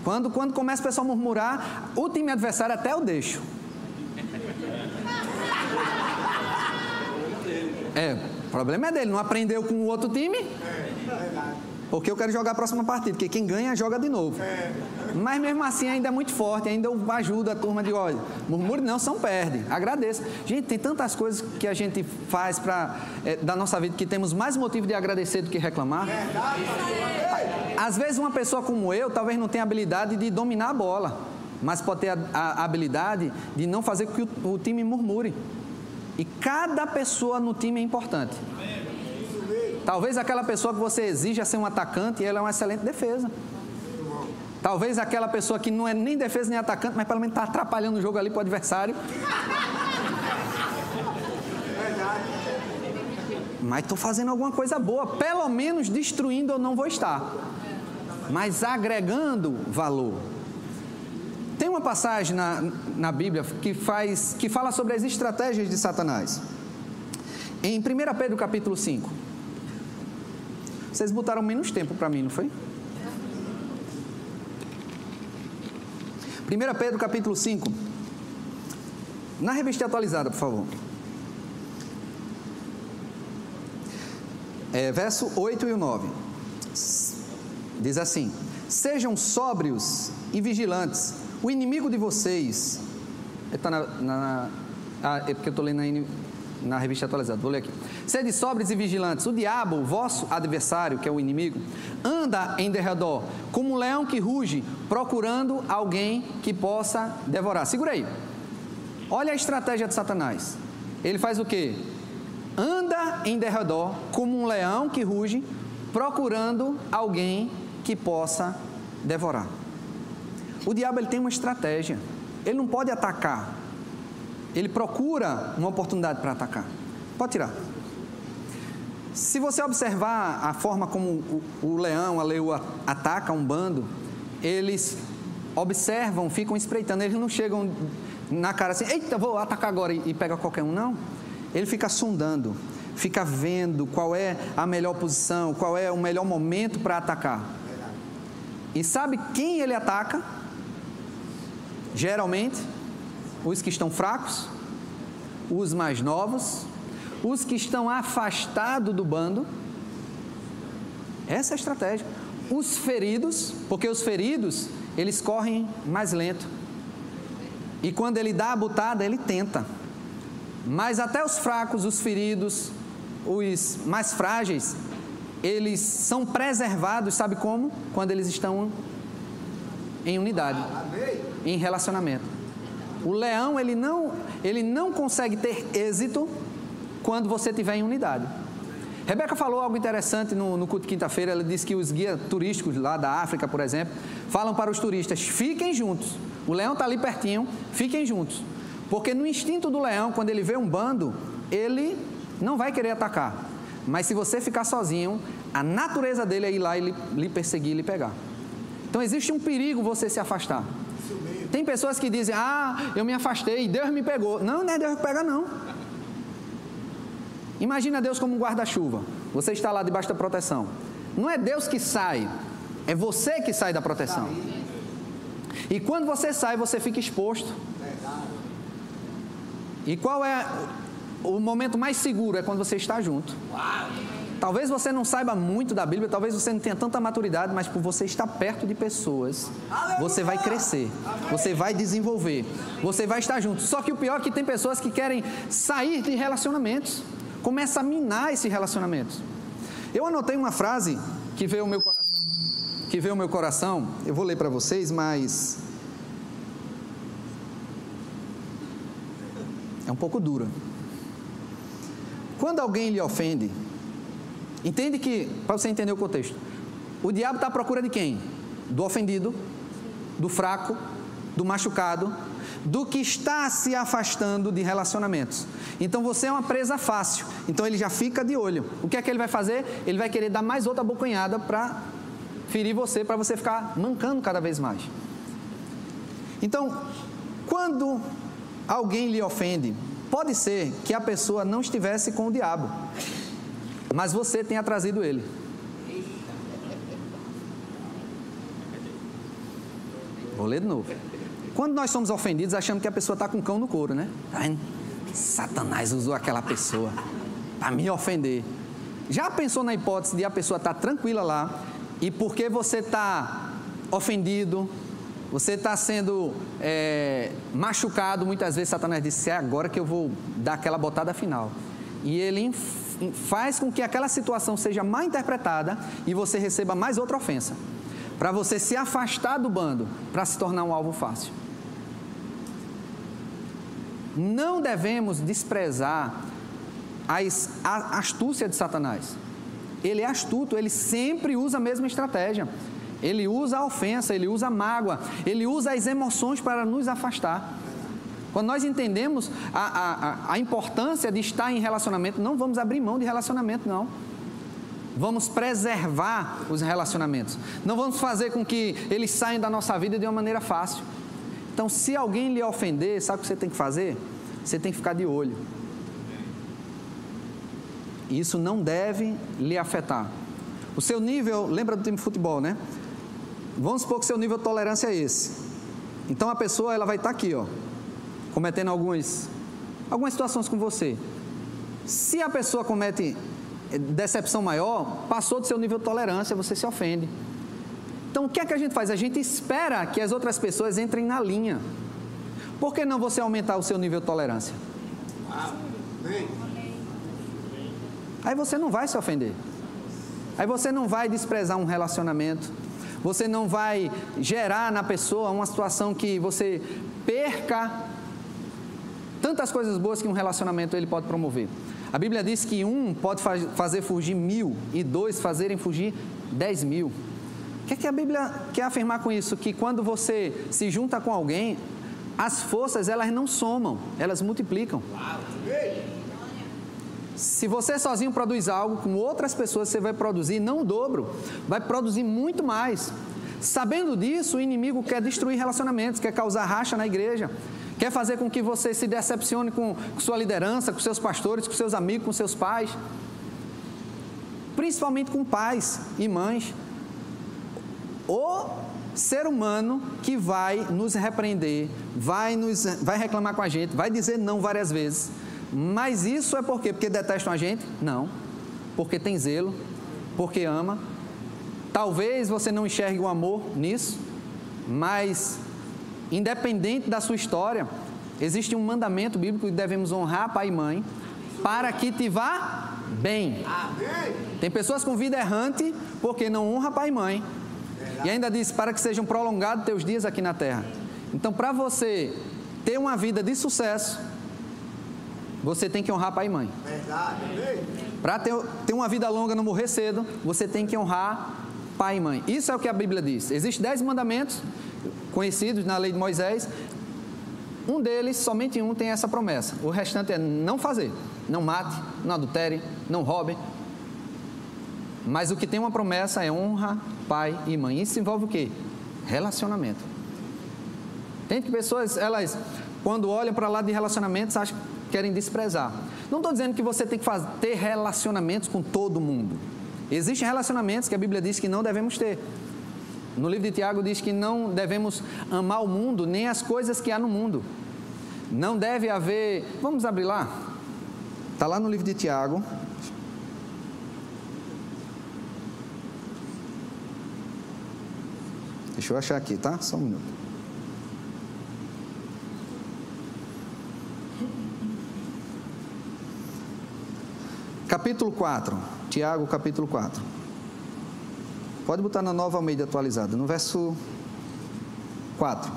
Quando, quando começa o pessoal a murmurar, o time adversário até eu deixo. É, o problema é dele, não aprendeu com o outro time? Porque eu quero jogar a próxima partida, porque quem ganha joga de novo. Mas mesmo assim ainda é muito forte, ainda eu ajudo a turma de olha, murmure não, são perde. Agradeço. Gente, tem tantas coisas que a gente faz para é, da nossa vida que temos mais motivo de agradecer do que reclamar. Às vezes uma pessoa como eu talvez não tenha habilidade de dominar a bola, mas pode ter a, a habilidade de não fazer com que o, o time murmure. E cada pessoa no time é importante. Talvez aquela pessoa que você exija ser um atacante, ela é uma excelente defesa. Talvez aquela pessoa que não é nem defesa nem atacante, mas pelo menos está atrapalhando o jogo ali para o adversário. Mas estou fazendo alguma coisa boa, pelo menos destruindo eu não vou estar, mas agregando valor. Tem uma passagem na, na Bíblia que, faz, que fala sobre as estratégias de Satanás. Em 1 Pedro capítulo 5. Vocês botaram menos tempo para mim, não foi? 1 Pedro capítulo 5. Na revista atualizada, por favor. É, verso 8 e o 9. Diz assim: Sejam sóbrios e vigilantes o inimigo de vocês. Está na, na, ah, é porque eu estou lendo na, na revista atualizada. Vou ler aqui. Sede sobres e vigilantes. O diabo, vosso adversário, que é o inimigo, anda em derredor, como um leão que ruge, procurando alguém que possa devorar. Segura aí. Olha a estratégia de Satanás. Ele faz o quê? Anda em derredor, como um leão que ruge, procurando alguém que possa devorar. O diabo ele tem uma estratégia. Ele não pode atacar. Ele procura uma oportunidade para atacar. Pode tirar. Se você observar a forma como o, o leão, a leoa ataca um bando, eles observam, ficam espreitando, eles não chegam na cara assim, eita, vou atacar agora e, e pega qualquer um, não. Ele fica sondando, fica vendo qual é a melhor posição, qual é o melhor momento para atacar. E sabe quem ele ataca? Geralmente, os que estão fracos, os mais novos, os que estão afastados do bando. Essa é a estratégia. Os feridos, porque os feridos, eles correm mais lento. E quando ele dá a butada, ele tenta. Mas até os fracos, os feridos, os mais frágeis, eles são preservados, sabe como? Quando eles estão em unidade, em relacionamento. O leão, ele não, ele não consegue ter êxito quando você estiver em unidade. Rebeca falou algo interessante no, no culto de quinta-feira. Ela disse que os guias turísticos lá da África, por exemplo, falam para os turistas: fiquem juntos. O leão está ali pertinho, fiquem juntos. Porque no instinto do leão, quando ele vê um bando, ele não vai querer atacar. Mas se você ficar sozinho, a natureza dele é ir lá e lhe perseguir e lhe pegar. Então existe um perigo você se afastar. Tem pessoas que dizem: Ah, eu me afastei, Deus me pegou. Não, não é Deus que pega, não. Imagina Deus como um guarda-chuva. Você está lá debaixo da proteção. Não é Deus que sai, é você que sai da proteção. E quando você sai, você fica exposto. E qual é o momento mais seguro? É quando você está junto. Talvez você não saiba muito da Bíblia, talvez você não tenha tanta maturidade, mas por você estar perto de pessoas, você vai crescer, você vai desenvolver, você vai estar junto. Só que o pior é que tem pessoas que querem sair de relacionamentos começa a minar esse relacionamento. Eu anotei uma frase que veio ao meu coração, que veio ao meu coração, eu vou ler para vocês, mas é um pouco dura. Quando alguém lhe ofende, entende que, para você entender o contexto, o diabo está à procura de quem? Do ofendido, do fraco, do machucado, do que está se afastando de relacionamentos. Então você é uma presa fácil. Então ele já fica de olho. O que é que ele vai fazer? Ele vai querer dar mais outra bocanhada para ferir você, para você ficar mancando cada vez mais. Então, quando alguém lhe ofende, pode ser que a pessoa não estivesse com o diabo, mas você tenha trazido ele. Vou ler de novo. Quando nós somos ofendidos, achamos que a pessoa está com cão no couro, né? Satanás usou aquela pessoa para me ofender. Já pensou na hipótese de a pessoa estar tá tranquila lá e porque você está ofendido, você está sendo é, machucado, muitas vezes Satanás disse: é agora que eu vou dar aquela botada final. E ele faz com que aquela situação seja mal interpretada e você receba mais outra ofensa. Para você se afastar do bando, para se tornar um alvo fácil. Não devemos desprezar a astúcia de Satanás. Ele é astuto, ele sempre usa a mesma estratégia. Ele usa a ofensa, ele usa a mágoa, ele usa as emoções para nos afastar. Quando nós entendemos a, a, a importância de estar em relacionamento, não vamos abrir mão de relacionamento, não. Vamos preservar os relacionamentos. Não vamos fazer com que eles saiam da nossa vida de uma maneira fácil. Então, se alguém lhe ofender, sabe o que você tem que fazer? Você tem que ficar de olho. Isso não deve lhe afetar. O seu nível, lembra do time de futebol, né? Vamos supor que seu nível de tolerância é esse. Então a pessoa ela vai estar aqui, ó, cometendo algumas algumas situações com você. Se a pessoa comete decepção maior, passou do seu nível de tolerância, você se ofende. Então, o que é que a gente faz? A gente espera que as outras pessoas entrem na linha. Por que não você aumentar o seu nível de tolerância? Aí você não vai se ofender. Aí você não vai desprezar um relacionamento. Você não vai gerar na pessoa uma situação que você perca tantas coisas boas que um relacionamento ele pode promover. A Bíblia diz que um pode fazer fugir mil e dois fazerem fugir dez mil. O que, é que a Bíblia quer afirmar com isso? Que quando você se junta com alguém, as forças elas não somam, elas multiplicam. Se você sozinho produz algo, com outras pessoas você vai produzir não o dobro, vai produzir muito mais. Sabendo disso, o inimigo quer destruir relacionamentos, quer causar racha na igreja, quer fazer com que você se decepcione com sua liderança, com seus pastores, com seus amigos, com seus pais, principalmente com pais e mães. O ser humano que vai nos repreender, vai, nos, vai reclamar com a gente, vai dizer não várias vezes. Mas isso é por quê? Porque detestam a gente? Não. Porque tem zelo, porque ama, Talvez você não enxergue o amor nisso, mas independente da sua história, existe um mandamento bíblico que devemos honrar pai e mãe para que te vá bem. Tem pessoas com vida errante porque não honra pai e mãe. E ainda diz para que sejam prolongados teus dias aqui na terra. Então, para você ter uma vida de sucesso, você tem que honrar pai e mãe. Para ter, ter uma vida longa, não morrer cedo, você tem que honrar pai e mãe. Isso é o que a Bíblia diz. Existem dez mandamentos conhecidos na lei de Moisés. Um deles, somente um, tem essa promessa. O restante é não fazer. Não mate, não adultere, não roube. Mas o que tem uma promessa é honra pai e mãe. Isso envolve o quê? Relacionamento. Tem que pessoas, elas, quando olham para lá de relacionamentos, acham que querem desprezar. Não estou dizendo que você tem que fazer, ter relacionamentos com todo mundo. Existem relacionamentos que a Bíblia diz que não devemos ter. No livro de Tiago diz que não devemos amar o mundo, nem as coisas que há no mundo. Não deve haver. Vamos abrir lá? Está lá no livro de Tiago. Deixa eu achar aqui, tá? Só um minuto. Capítulo 4. Tiago capítulo 4. Pode botar na nova Almeida atualizada, no verso 4.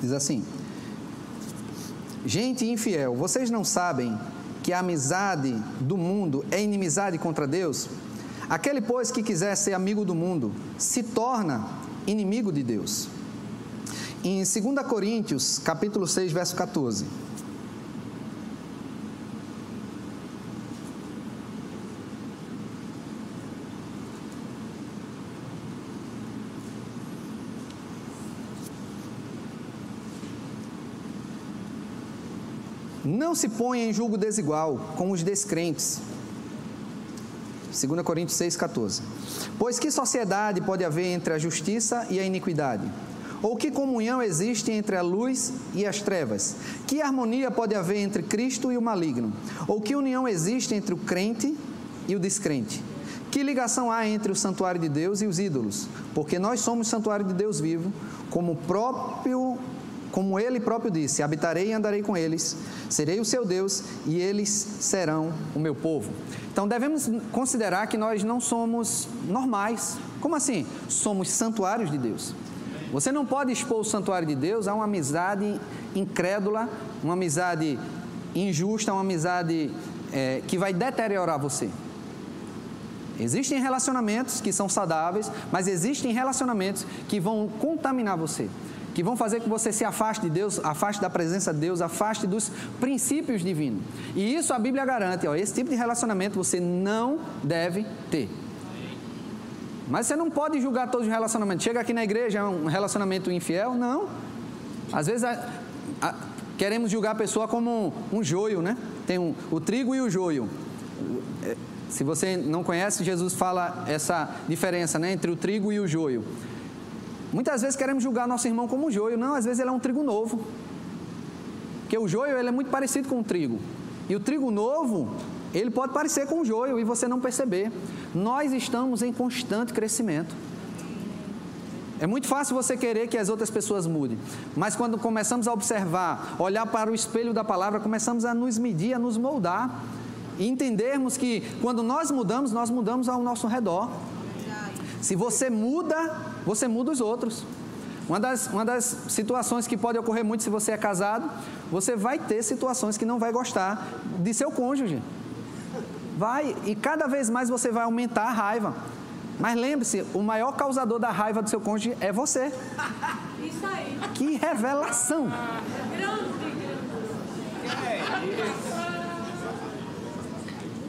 Diz assim: Gente infiel, vocês não sabem que a amizade do mundo é inimizade contra Deus? Aquele, pois, que quiser ser amigo do mundo, se torna inimigo de Deus. Em 2 Coríntios, capítulo 6, verso 14. Não se ponha em julgo desigual com os descrentes 2 Coríntios 6,14. Pois que sociedade pode haver entre a justiça e a iniquidade? Ou que comunhão existe entre a luz e as trevas? Que harmonia pode haver entre Cristo e o maligno? Ou que união existe entre o crente e o descrente? Que ligação há entre o santuário de Deus e os ídolos? Porque nós somos santuário de Deus vivo, como próprio como ele próprio disse: habitarei e andarei com eles, serei o seu Deus e eles serão o meu povo. Então devemos considerar que nós não somos normais. Como assim? Somos santuários de Deus. Você não pode expor o santuário de Deus a uma amizade incrédula, uma amizade injusta, uma amizade é, que vai deteriorar você. Existem relacionamentos que são saudáveis, mas existem relacionamentos que vão contaminar você que vão fazer que você se afaste de Deus, afaste da presença de Deus, afaste dos princípios divinos. E isso a Bíblia garante, ó, esse tipo de relacionamento você não deve ter. Mas você não pode julgar todos os relacionamentos. Chega aqui na igreja, é um relacionamento infiel? Não. Às vezes a, a, queremos julgar a pessoa como um, um joio, né? Tem um, o trigo e o joio. Se você não conhece, Jesus fala essa diferença né, entre o trigo e o joio. Muitas vezes queremos julgar nosso irmão como um joio. Não, às vezes ele é um trigo novo. Porque o joio ele é muito parecido com o trigo. E o trigo novo, ele pode parecer com joio e você não perceber. Nós estamos em constante crescimento. É muito fácil você querer que as outras pessoas mudem, mas quando começamos a observar, olhar para o espelho da palavra, começamos a nos medir, a nos moldar e entendermos que quando nós mudamos, nós mudamos ao nosso redor. Se você muda, você muda os outros. Uma das, uma das situações que pode ocorrer muito se você é casado, você vai ter situações que não vai gostar de seu cônjuge. Vai, e cada vez mais você vai aumentar a raiva. Mas lembre-se, o maior causador da raiva do seu cônjuge é você. Isso aí. Que revelação! Grande,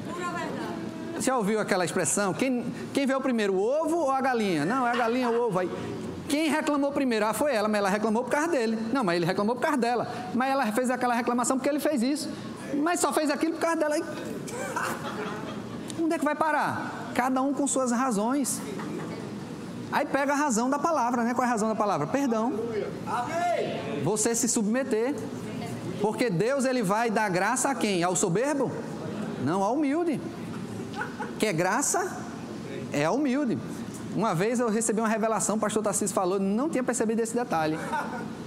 Pura verdade. Já ouviu aquela expressão? Quem, quem veio primeiro, o ovo ou a galinha? Não, é a galinha, o ovo. Aí, quem reclamou primeiro? Ah, foi ela, mas ela reclamou por causa dele. Não, mas ele reclamou por causa dela. Mas ela fez aquela reclamação porque ele fez isso. Mas só fez aquilo por causa dela. Onde é que vai parar? Cada um com suas razões. Aí pega a razão da palavra, né? Qual é a razão da palavra? Perdão. Você se submeter. Porque Deus ele vai dar graça a quem? Ao soberbo? Não, ao humilde. Quer graça? É ao humilde. Uma vez eu recebi uma revelação, o pastor Tarcísio falou, não tinha percebido esse detalhe.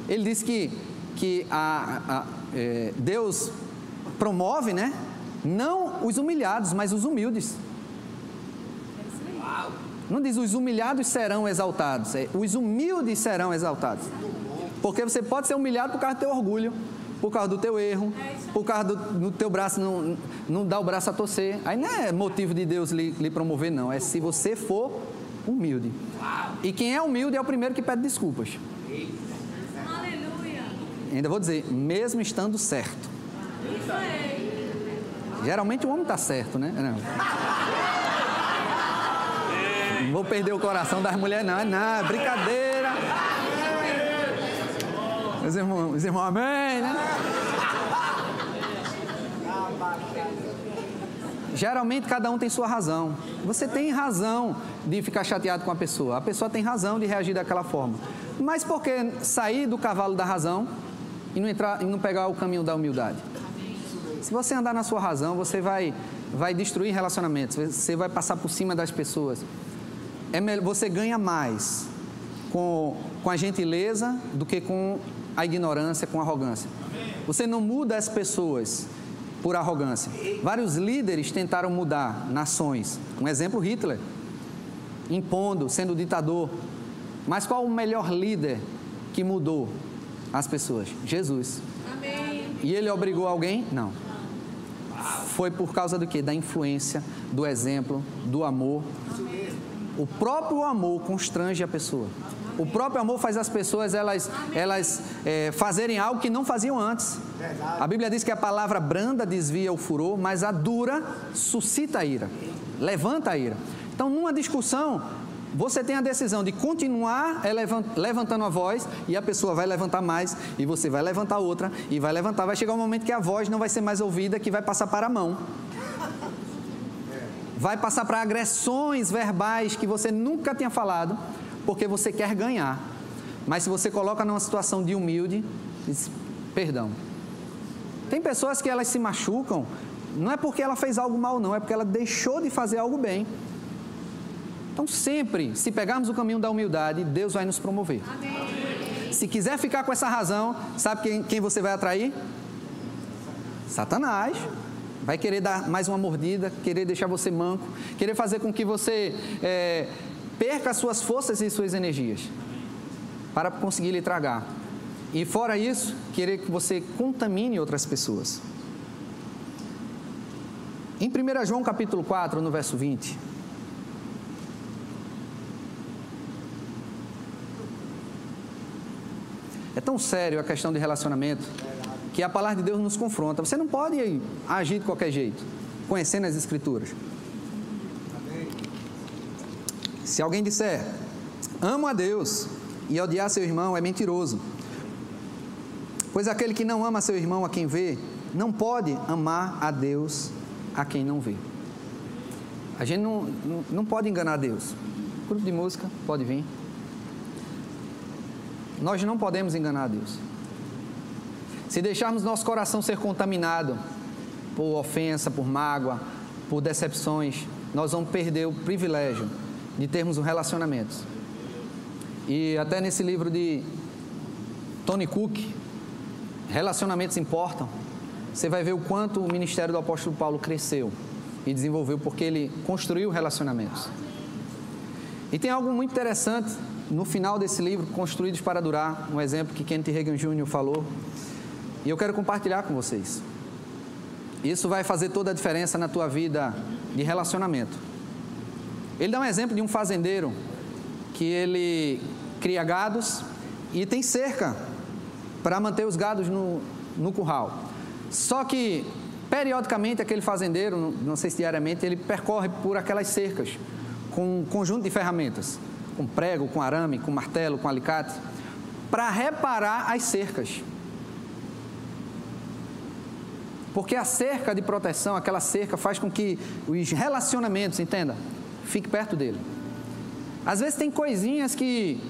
Ele disse que, que a, a, é, Deus promove, né? Não os humilhados, mas os humildes. Não diz os humilhados serão exaltados, é, os humildes serão exaltados. Porque você pode ser humilhado por causa do teu orgulho, por causa do teu erro, por causa do, do teu braço não, não dar o braço a torcer. Aí não é motivo de Deus lhe, lhe promover, não. É se você for humilde. E quem é humilde é o primeiro que pede desculpas. Aleluia. Ainda vou dizer, mesmo estando certo. Isso. Geralmente o homem está certo, né? Não. Não vou perder o coração das mulheres, não. Não, é brincadeira. Os irmãos, os amém, né? Geralmente cada um tem sua razão. Você tem razão de ficar chateado com a pessoa. A pessoa tem razão de reagir daquela forma. Mas por que sair do cavalo da razão e não, entrar, e não pegar o caminho da humildade? Se você andar na sua razão, você vai, vai destruir relacionamentos, você vai passar por cima das pessoas. É melhor, você ganha mais com, com a gentileza do que com a ignorância, com a arrogância. Você não muda as pessoas por arrogância. Vários líderes tentaram mudar nações. Um exemplo, Hitler, impondo, sendo ditador. Mas qual o melhor líder que mudou as pessoas? Jesus. Amém. E ele obrigou alguém? Não. Foi por causa do que? Da influência, do exemplo, do amor. O próprio amor constrange a pessoa. O próprio amor faz as pessoas elas, elas é, fazerem algo que não faziam antes. A Bíblia diz que a palavra branda desvia o furor, mas a dura suscita a ira, levanta a ira. Então, numa discussão, você tem a decisão de continuar levantando a voz e a pessoa vai levantar mais e você vai levantar outra e vai levantar. Vai chegar um momento que a voz não vai ser mais ouvida, que vai passar para a mão. Vai passar para agressões verbais que você nunca tinha falado porque você quer ganhar. Mas se você coloca numa situação de humilde, diz, perdão. Tem pessoas que elas se machucam, não é porque ela fez algo mal, não, é porque ela deixou de fazer algo bem. Então, sempre, se pegarmos o caminho da humildade, Deus vai nos promover. Amém. Se quiser ficar com essa razão, sabe quem, quem você vai atrair? Satanás. Vai querer dar mais uma mordida, querer deixar você manco, querer fazer com que você é, perca as suas forças e suas energias para conseguir lhe tragar. E fora isso, querer que você contamine outras pessoas. Em 1 João capítulo 4, no verso 20. Tão sério a questão de relacionamento que a palavra de Deus nos confronta. Você não pode agir de qualquer jeito, conhecendo as Escrituras. Se alguém disser, amo a Deus e odiar seu irmão, é mentiroso. Pois aquele que não ama seu irmão a quem vê, não pode amar a Deus a quem não vê. A gente não, não, não pode enganar Deus. Grupo de música, pode vir. Nós não podemos enganar Deus. Se deixarmos nosso coração ser contaminado por ofensa, por mágoa, por decepções, nós vamos perder o privilégio de termos um relacionamento. E até nesse livro de Tony Cook, Relacionamentos Importam, você vai ver o quanto o ministério do apóstolo Paulo cresceu e desenvolveu porque ele construiu relacionamentos. E tem algo muito interessante no final desse livro, Construídos para Durar, um exemplo que Kenneth Reagan Jr. falou, e eu quero compartilhar com vocês. Isso vai fazer toda a diferença na tua vida de relacionamento. Ele dá um exemplo de um fazendeiro que ele cria gados e tem cerca para manter os gados no, no curral. Só que, periodicamente, aquele fazendeiro, não sei se diariamente, ele percorre por aquelas cercas com um conjunto de ferramentas, com prego, com arame, com martelo, com alicate, para reparar as cercas. Porque a cerca de proteção, aquela cerca, faz com que os relacionamentos, entenda, fique perto dele. Às vezes tem coisinhas que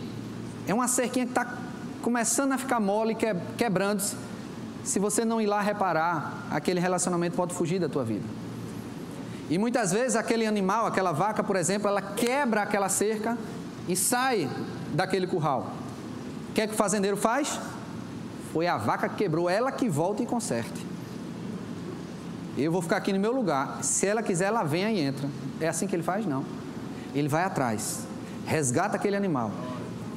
é uma cerquinha que está começando a ficar mole, quebrando-se. Se você não ir lá reparar, aquele relacionamento pode fugir da tua vida. E muitas vezes aquele animal, aquela vaca, por exemplo, ela quebra aquela cerca e sai daquele curral. O que é que o fazendeiro faz? Foi a vaca que quebrou, ela que volta e conserte. Eu vou ficar aqui no meu lugar. Se ela quiser, ela vem e entra. É assim que ele faz? Não. Ele vai atrás, resgata aquele animal,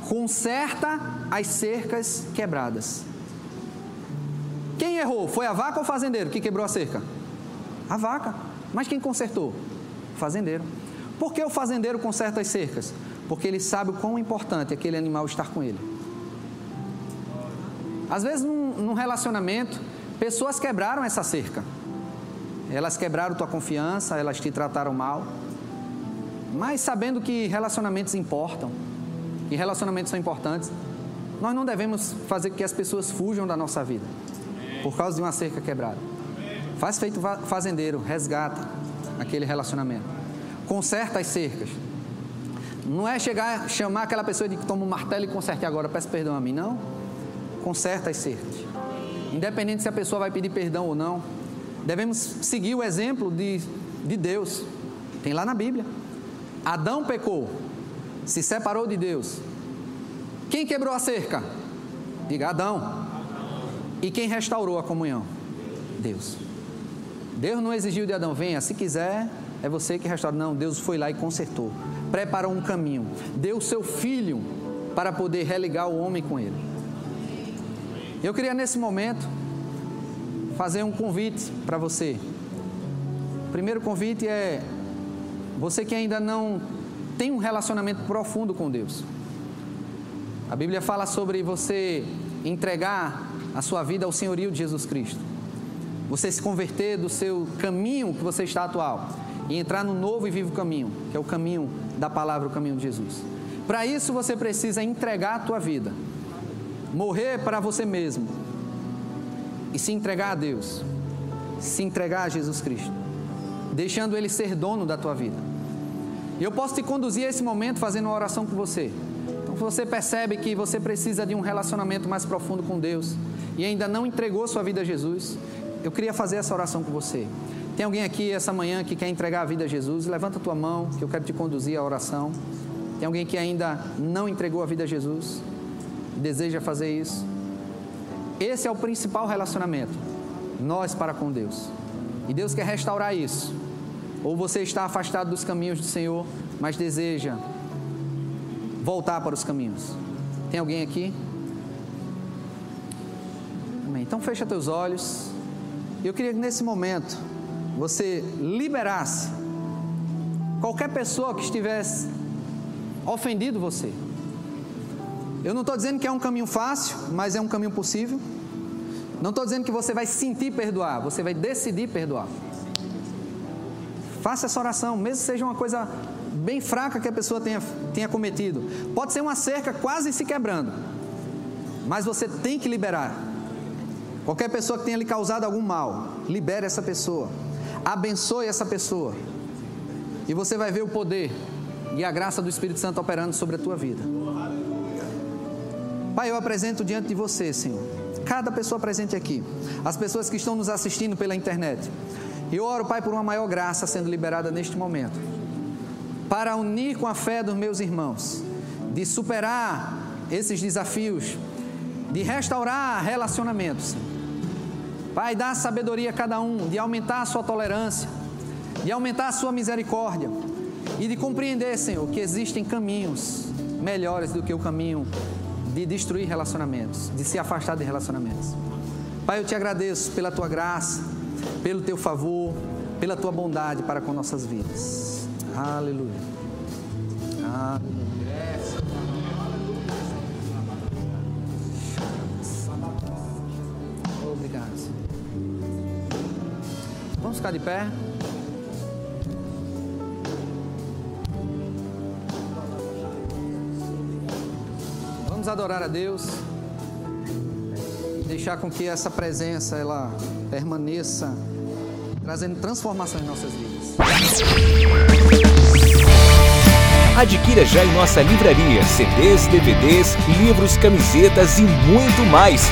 conserta as cercas quebradas. Quem errou? Foi a vaca ou o fazendeiro que quebrou a cerca? A vaca. Mas quem consertou? O fazendeiro. Por que o fazendeiro conserta as cercas? Porque ele sabe o quão importante aquele animal estar com ele. Às vezes, num, num relacionamento, pessoas quebraram essa cerca. Elas quebraram tua confiança, elas te trataram mal. Mas sabendo que relacionamentos importam, e relacionamentos são importantes, nós não devemos fazer que as pessoas fujam da nossa vida por causa de uma cerca quebrada. Faz feito fazendeiro, resgata aquele relacionamento. Conserta as cercas. Não é chegar, chamar aquela pessoa de que toma um martelo e conserte agora, peço perdão a mim, não. Conserta as cercas. Independente se a pessoa vai pedir perdão ou não, devemos seguir o exemplo de, de Deus. Tem lá na Bíblia. Adão pecou, se separou de Deus. Quem quebrou a cerca? Diga Adão. E quem restaurou a comunhão? Deus. Deus não exigiu de Adão, venha, se quiser, é você que restaura. Não, Deus foi lá e consertou. Preparou um caminho. Deu seu filho para poder religar o homem com ele. Eu queria nesse momento fazer um convite para você. O primeiro convite é você que ainda não tem um relacionamento profundo com Deus. A Bíblia fala sobre você entregar a sua vida ao senhorio de Jesus Cristo. Você se converter do seu caminho que você está atual e entrar no novo e vivo caminho, que é o caminho da palavra, o caminho de Jesus. Para isso você precisa entregar a tua vida, morrer para você mesmo e se entregar a Deus, se entregar a Jesus Cristo, deixando Ele ser dono da tua vida. E eu posso te conduzir a esse momento fazendo uma oração com você. Então, você percebe que você precisa de um relacionamento mais profundo com Deus e ainda não entregou sua vida a Jesus, eu queria fazer essa oração com você. Tem alguém aqui essa manhã que quer entregar a vida a Jesus? Levanta a tua mão, que eu quero te conduzir à oração. Tem alguém que ainda não entregou a vida a Jesus deseja fazer isso? Esse é o principal relacionamento, nós para com Deus. E Deus quer restaurar isso. Ou você está afastado dos caminhos do Senhor, mas deseja voltar para os caminhos. Tem alguém aqui? Amém. Então fecha teus olhos. Eu queria que nesse momento você liberasse qualquer pessoa que estivesse ofendido você. Eu não estou dizendo que é um caminho fácil, mas é um caminho possível. Não estou dizendo que você vai sentir perdoar, você vai decidir perdoar. Faça essa oração, mesmo que seja uma coisa bem fraca que a pessoa tenha, tenha cometido. Pode ser uma cerca quase se quebrando, mas você tem que liberar. Qualquer pessoa que tenha lhe causado algum mal, libere essa pessoa, abençoe essa pessoa, e você vai ver o poder e a graça do Espírito Santo operando sobre a tua vida. Pai, eu apresento diante de você, Senhor, cada pessoa presente aqui, as pessoas que estão nos assistindo pela internet. Eu oro, Pai, por uma maior graça sendo liberada neste momento, para unir com a fé dos meus irmãos, de superar esses desafios, de restaurar relacionamentos. Pai, dá sabedoria a cada um, de aumentar a sua tolerância, de aumentar a sua misericórdia e de compreender, Senhor, que existem caminhos melhores do que o caminho de destruir relacionamentos, de se afastar de relacionamentos. Pai, eu te agradeço pela tua graça pelo teu favor, pela tua bondade para com nossas vidas. Aleluia. Obrigado. Vamos ficar de pé? Vamos adorar a Deus. Deixar com que essa presença ela permaneça trazendo transformação em nossas vidas. Adquira já em nossa livraria CDs, DVDs, livros, camisetas e muito mais.